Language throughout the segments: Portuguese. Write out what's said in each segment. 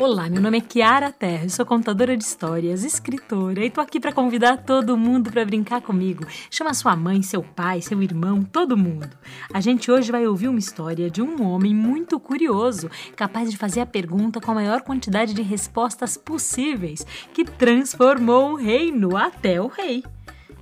Olá, meu nome é Kiara Terra, eu sou contadora de histórias, escritora e tô aqui para convidar todo mundo para brincar comigo. Chama sua mãe, seu pai, seu irmão, todo mundo. A gente hoje vai ouvir uma história de um homem muito curioso, capaz de fazer a pergunta com a maior quantidade de respostas possíveis, que transformou um reino até o rei.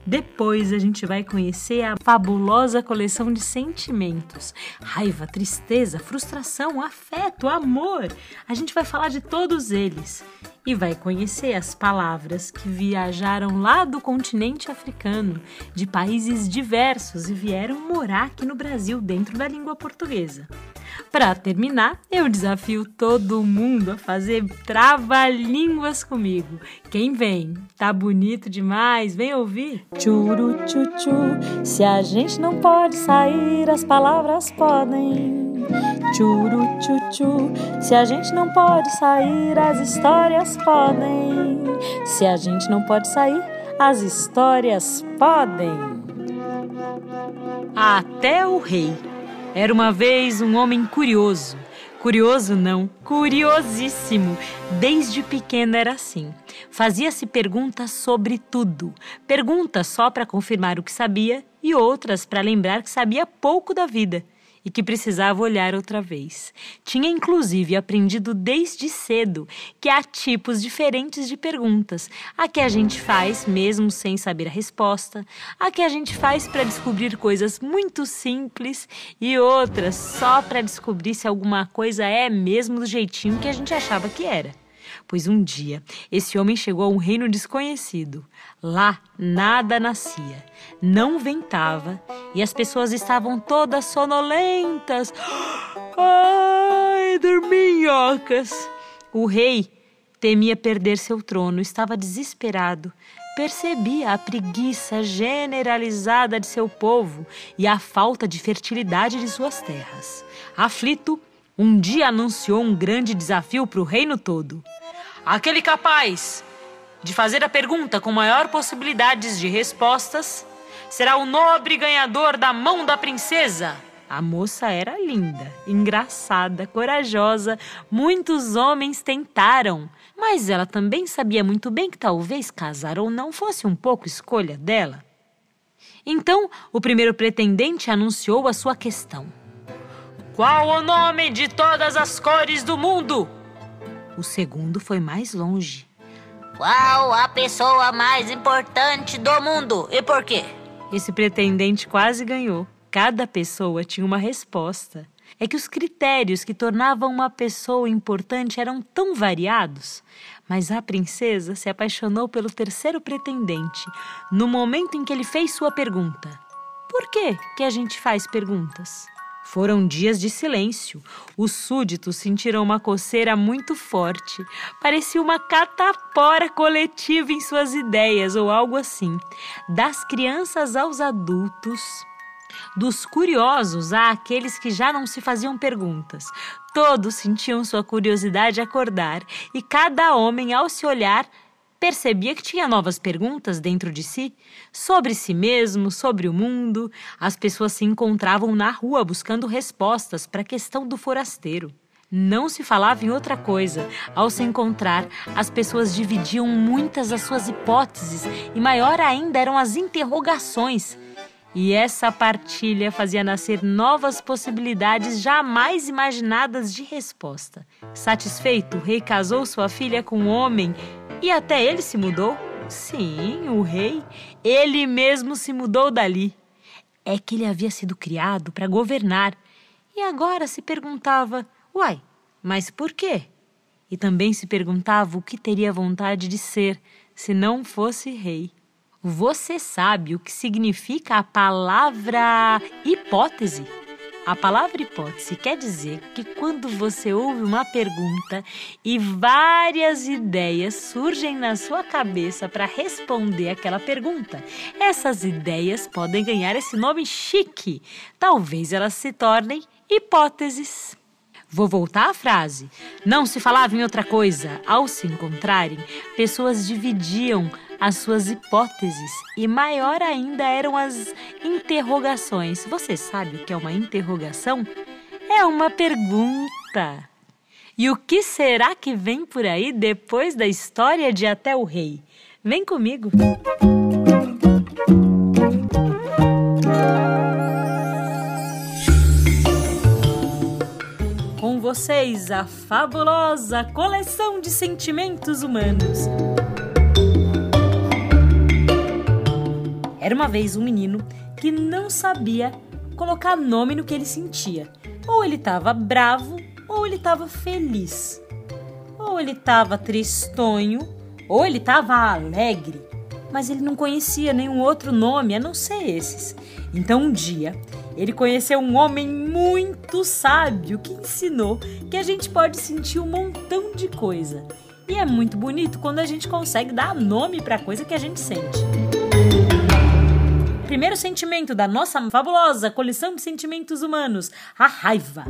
Depois a gente vai conhecer a fabulosa coleção de sentimentos: raiva, tristeza, frustração, afeto, amor. A gente vai falar de todos eles e vai conhecer as palavras que viajaram lá do continente africano, de países diversos e vieram morar aqui no Brasil dentro da língua portuguesa. Para terminar, eu desafio todo mundo a fazer trava-línguas comigo. Quem vem? Tá bonito demais? Vem ouvir? Churu tchu se a gente não pode sair, as palavras podem. Churu tchu se a gente não pode sair, as histórias podem. Se a gente não pode sair, as histórias podem. Até o rei. Era uma vez um homem curioso. Curioso não, curiosíssimo. Desde pequeno era assim. Fazia-se perguntas sobre tudo. Perguntas só para confirmar o que sabia e outras para lembrar que sabia pouco da vida e que precisava olhar outra vez. Tinha inclusive aprendido desde cedo que há tipos diferentes de perguntas: a que a gente faz mesmo sem saber a resposta, a que a gente faz para descobrir coisas muito simples e outras só para descobrir se alguma coisa é mesmo do jeitinho que a gente achava que era pois um dia esse homem chegou a um reino desconhecido. Lá nada nascia, não ventava e as pessoas estavam todas sonolentas. Ai, dorminhocas! O rei temia perder seu trono, estava desesperado. Percebia a preguiça generalizada de seu povo e a falta de fertilidade de suas terras. Aflito, um dia anunciou um grande desafio para o reino todo. Aquele capaz de fazer a pergunta com maior possibilidades de respostas será o nobre ganhador da mão da princesa. A moça era linda, engraçada, corajosa. Muitos homens tentaram, mas ela também sabia muito bem que talvez casar ou não fosse um pouco escolha dela. Então, o primeiro pretendente anunciou a sua questão. Qual o nome de todas as cores do mundo? O segundo foi mais longe. Qual a pessoa mais importante do mundo e por quê? Esse pretendente quase ganhou. Cada pessoa tinha uma resposta. É que os critérios que tornavam uma pessoa importante eram tão variados. Mas a princesa se apaixonou pelo terceiro pretendente no momento em que ele fez sua pergunta. Por que que a gente faz perguntas? Foram dias de silêncio. Os súditos sentiram uma coceira muito forte. Parecia uma catapora coletiva em suas ideias ou algo assim. Das crianças aos adultos, dos curiosos a aqueles que já não se faziam perguntas. Todos sentiam sua curiosidade acordar e cada homem, ao se olhar, percebia que tinha novas perguntas dentro de si sobre si mesmo, sobre o mundo. As pessoas se encontravam na rua buscando respostas para a questão do forasteiro. Não se falava em outra coisa. Ao se encontrar, as pessoas dividiam muitas das suas hipóteses e maior ainda eram as interrogações. E essa partilha fazia nascer novas possibilidades jamais imaginadas de resposta. Satisfeito, o rei casou sua filha com um homem e até ele se mudou? Sim, o rei. Ele mesmo se mudou dali. É que ele havia sido criado para governar e agora se perguntava: uai, mas por quê? E também se perguntava o que teria vontade de ser se não fosse rei. Você sabe o que significa a palavra hipótese? A palavra hipótese quer dizer que quando você ouve uma pergunta e várias ideias surgem na sua cabeça para responder aquela pergunta, essas ideias podem ganhar esse nome chique. Talvez elas se tornem hipóteses. Vou voltar à frase. Não se falava em outra coisa. Ao se encontrarem, pessoas dividiam as suas hipóteses e maior ainda eram as interrogações. Você sabe o que é uma interrogação? É uma pergunta. E o que será que vem por aí depois da história de Até o Rei? Vem comigo! Com vocês, a fabulosa coleção de sentimentos humanos. Era uma vez um menino que não sabia colocar nome no que ele sentia. Ou ele estava bravo, ou ele estava feliz. Ou ele estava tristonho, ou ele estava alegre. Mas ele não conhecia nenhum outro nome a não ser esses. Então um dia ele conheceu um homem muito sábio que ensinou que a gente pode sentir um montão de coisa. E é muito bonito quando a gente consegue dar nome para a coisa que a gente sente. Primeiro sentimento da nossa fabulosa coleção de sentimentos humanos: a raiva.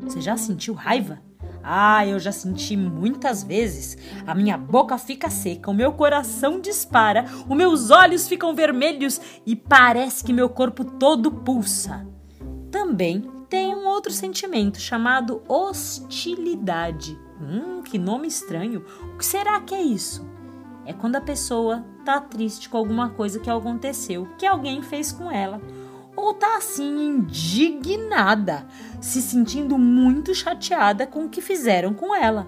Você já sentiu raiva? Ah, eu já senti muitas vezes. A minha boca fica seca, o meu coração dispara, os meus olhos ficam vermelhos e parece que meu corpo todo pulsa. Também tem um outro sentimento chamado hostilidade. Hum, que nome estranho. O que será que é isso? É quando a pessoa tá triste com alguma coisa que aconteceu, que alguém fez com ela, ou tá assim indignada, se sentindo muito chateada com o que fizeram com ela.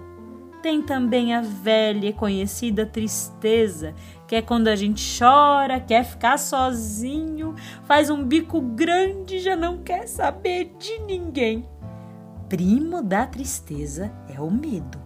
Tem também a velha e conhecida tristeza, que é quando a gente chora, quer ficar sozinho, faz um bico grande e já não quer saber de ninguém. Primo da tristeza é o medo.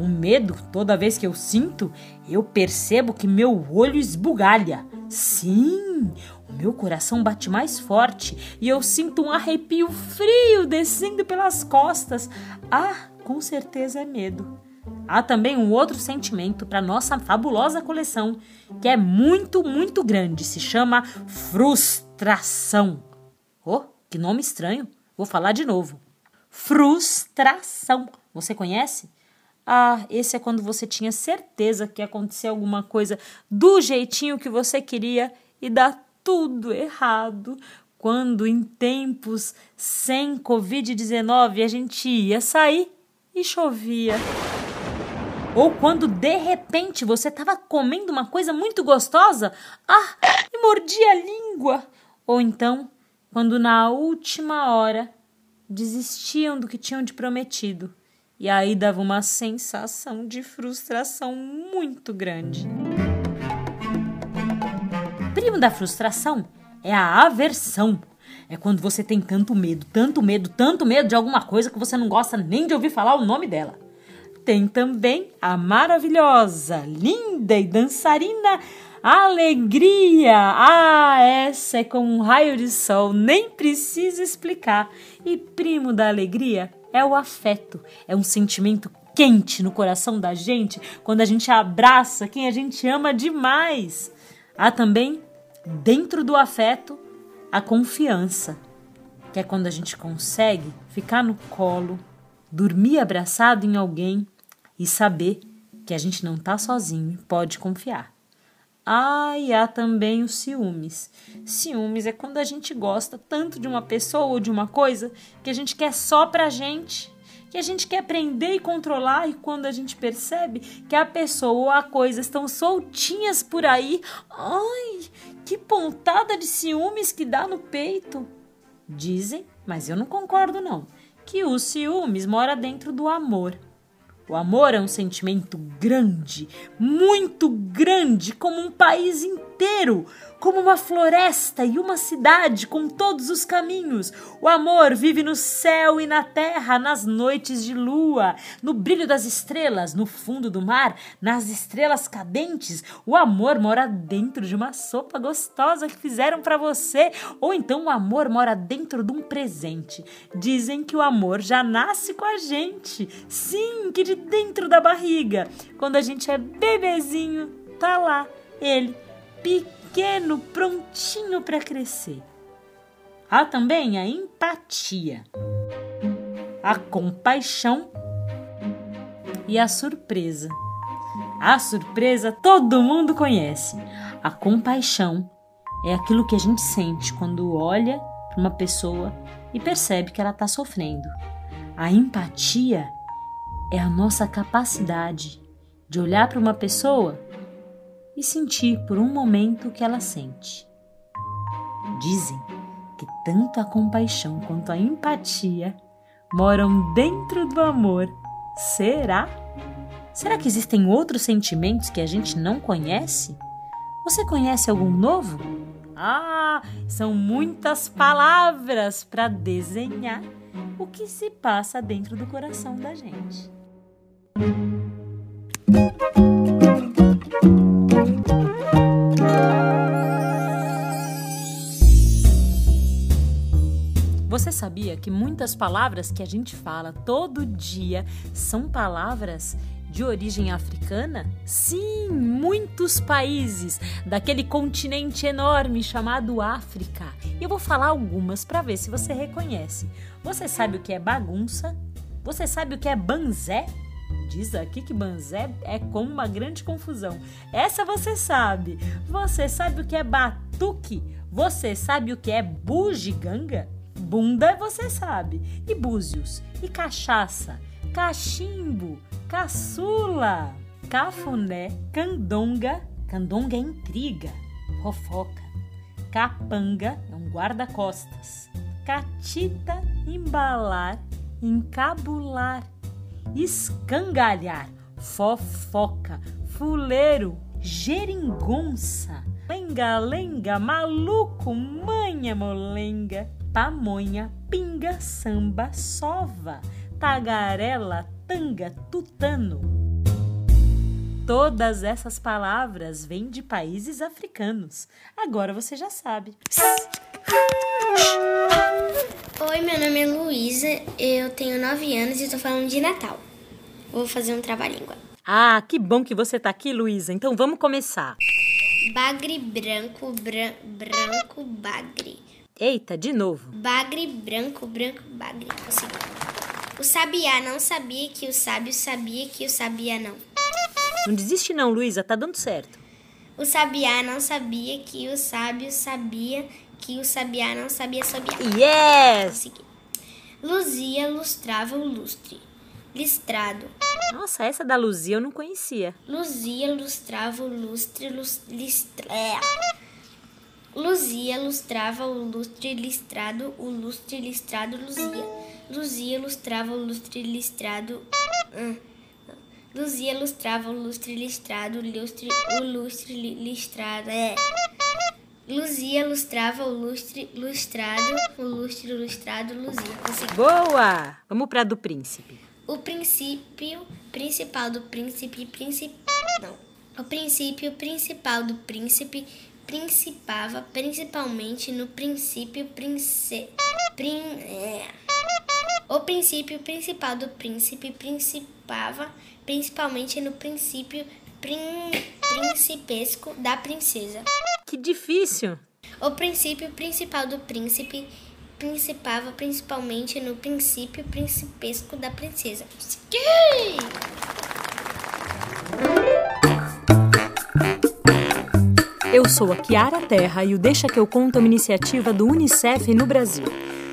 O medo, toda vez que eu sinto, eu percebo que meu olho esbugalha. Sim, o meu coração bate mais forte e eu sinto um arrepio frio descendo pelas costas. Ah, com certeza é medo. Há também um outro sentimento para nossa fabulosa coleção, que é muito, muito grande, se chama frustração. Oh, que nome estranho. Vou falar de novo. Frustração. Você conhece? Ah, esse é quando você tinha certeza que ia acontecer alguma coisa do jeitinho que você queria e dá tudo errado. Quando em tempos sem Covid-19 a gente ia sair e chovia. Ou quando de repente você estava comendo uma coisa muito gostosa, ah, e mordia a língua. Ou então, quando na última hora desistiam do que tinham te prometido e aí dava uma sensação de frustração muito grande. Primo da frustração é a aversão. É quando você tem tanto medo, tanto medo, tanto medo de alguma coisa que você não gosta nem de ouvir falar o nome dela. Tem também a maravilhosa, linda e dançarina Alegria! Ah, essa é como um raio de sol, nem precisa explicar. E primo da alegria é o afeto, é um sentimento quente no coração da gente quando a gente abraça quem a gente ama demais. Há também, dentro do afeto, a confiança, que é quando a gente consegue ficar no colo, dormir abraçado em alguém e saber que a gente não está sozinho e pode confiar. Ah, e há também os ciúmes. Ciúmes é quando a gente gosta tanto de uma pessoa ou de uma coisa que a gente quer só pra gente, que a gente quer aprender e controlar, e quando a gente percebe que a pessoa ou a coisa estão soltinhas por aí, ai, que pontada de ciúmes que dá no peito. Dizem, mas eu não concordo não, que os ciúmes mora dentro do amor. O amor é um sentimento grande, muito grande, como um país inteiro como uma floresta e uma cidade com todos os caminhos. O amor vive no céu e na terra, nas noites de lua, no brilho das estrelas, no fundo do mar, nas estrelas cadentes. O amor mora dentro de uma sopa gostosa que fizeram para você, ou então o amor mora dentro de um presente. Dizem que o amor já nasce com a gente. Sim, que de dentro da barriga. Quando a gente é bebezinho, tá lá ele pequeno pequeno, prontinho para crescer. Há também a empatia. a compaixão e a surpresa. A surpresa todo mundo conhece. A compaixão é aquilo que a gente sente quando olha para uma pessoa e percebe que ela está sofrendo. A empatia é a nossa capacidade de olhar para uma pessoa e sentir por um momento o que ela sente. Dizem que tanto a compaixão quanto a empatia moram dentro do amor. Será? Será que existem outros sentimentos que a gente não conhece? Você conhece algum novo? Ah, são muitas palavras para desenhar o que se passa dentro do coração da gente. Sabia que muitas palavras que a gente fala todo dia são palavras de origem africana? Sim, muitos países daquele continente enorme chamado África. E eu vou falar algumas para ver se você reconhece. Você sabe o que é bagunça? Você sabe o que é banzé? Diz aqui que banzé é como uma grande confusão. Essa você sabe. Você sabe o que é batuque? Você sabe o que é bugiganga? Bunda você sabe. E búzios? E cachaça? Cachimbo? caçula, cafuné, candonga, candonga é intriga, fofoca, capanga é um guarda-costas, catita, embalar, encabular, escangalhar, fofoca, fuleiro, geringonça, lenga-lenga, maluco, molenga, pamonha, pinga, samba, sova, tagarela, tanga, tutano. Todas essas palavras vêm de países africanos. Agora você já sabe. Oi, meu nome é Luísa, eu tenho 9 anos e estou falando de Natal. Vou fazer um trabalhinho Ah, que bom que você está aqui, Luísa. Então vamos começar. Bagre branco, bran branco, bagre. Eita, de novo. Bagre branco, branco, bagre. Consegui. O sabiá não sabia que o sábio sabia que o sabia não. Não desiste não, Luísa, tá dando certo. O sabiá não sabia que o sábio sabia que o sabiá não sabia sabiá. Yes! Luzia lustrava o lustre. Listrado. Nossa, essa da Luzia eu não conhecia. Luzia lustrava o lustre, lus, listra... É. Luzia lustrava o lustre listrado, o lustre listrado luzia. Luzia lustrava o lustre listrado. Ah, Luzia lustrava o lustre listrado, lustre, o lustre listrado. É. Luzia lustrava o lustre lustrado, o lustre lustrado, Luzia. Consegui. Boa! Vamos para do príncipe. O princípio principal do príncipe, príncipe. Não. O princípio principal do príncipe principava principalmente no princípio prince, prin, é, o princípio principal do príncipe principava principalmente no princípio prin principesco da princesa. Que difícil! O princípio principal do príncipe principava principalmente no princípio principesco da princesa. Eu sou a Kiara Terra e o Deixa que eu conto é uma iniciativa do UNICEF no Brasil.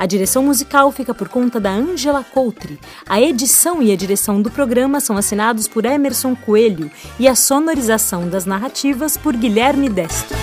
A direção musical fica por conta da Angela Coutre. A edição e a direção do programa são assinados por Emerson Coelho e a sonorização das narrativas por Guilherme Destro.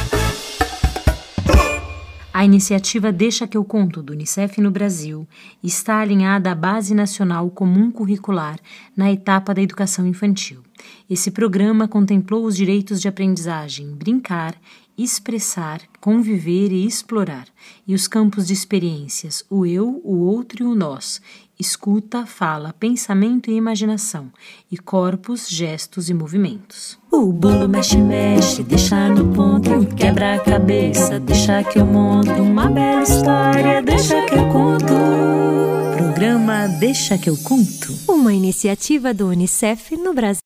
A iniciativa Deixa que eu conto do Unicef no Brasil está alinhada à Base Nacional Comum Curricular na etapa da educação infantil. Esse programa contemplou os direitos de aprendizagem, brincar expressar, conviver e explorar, e os campos de experiências, o eu, o outro e o nós, escuta, fala, pensamento e imaginação, e corpos, gestos e movimentos. O bolo mexe, mexe, deixa no ponto, quebra a cabeça, deixa que eu monto uma bela história, deixa que eu conto. Programa Deixa que eu conto. Uma iniciativa do Unicef no Brasil.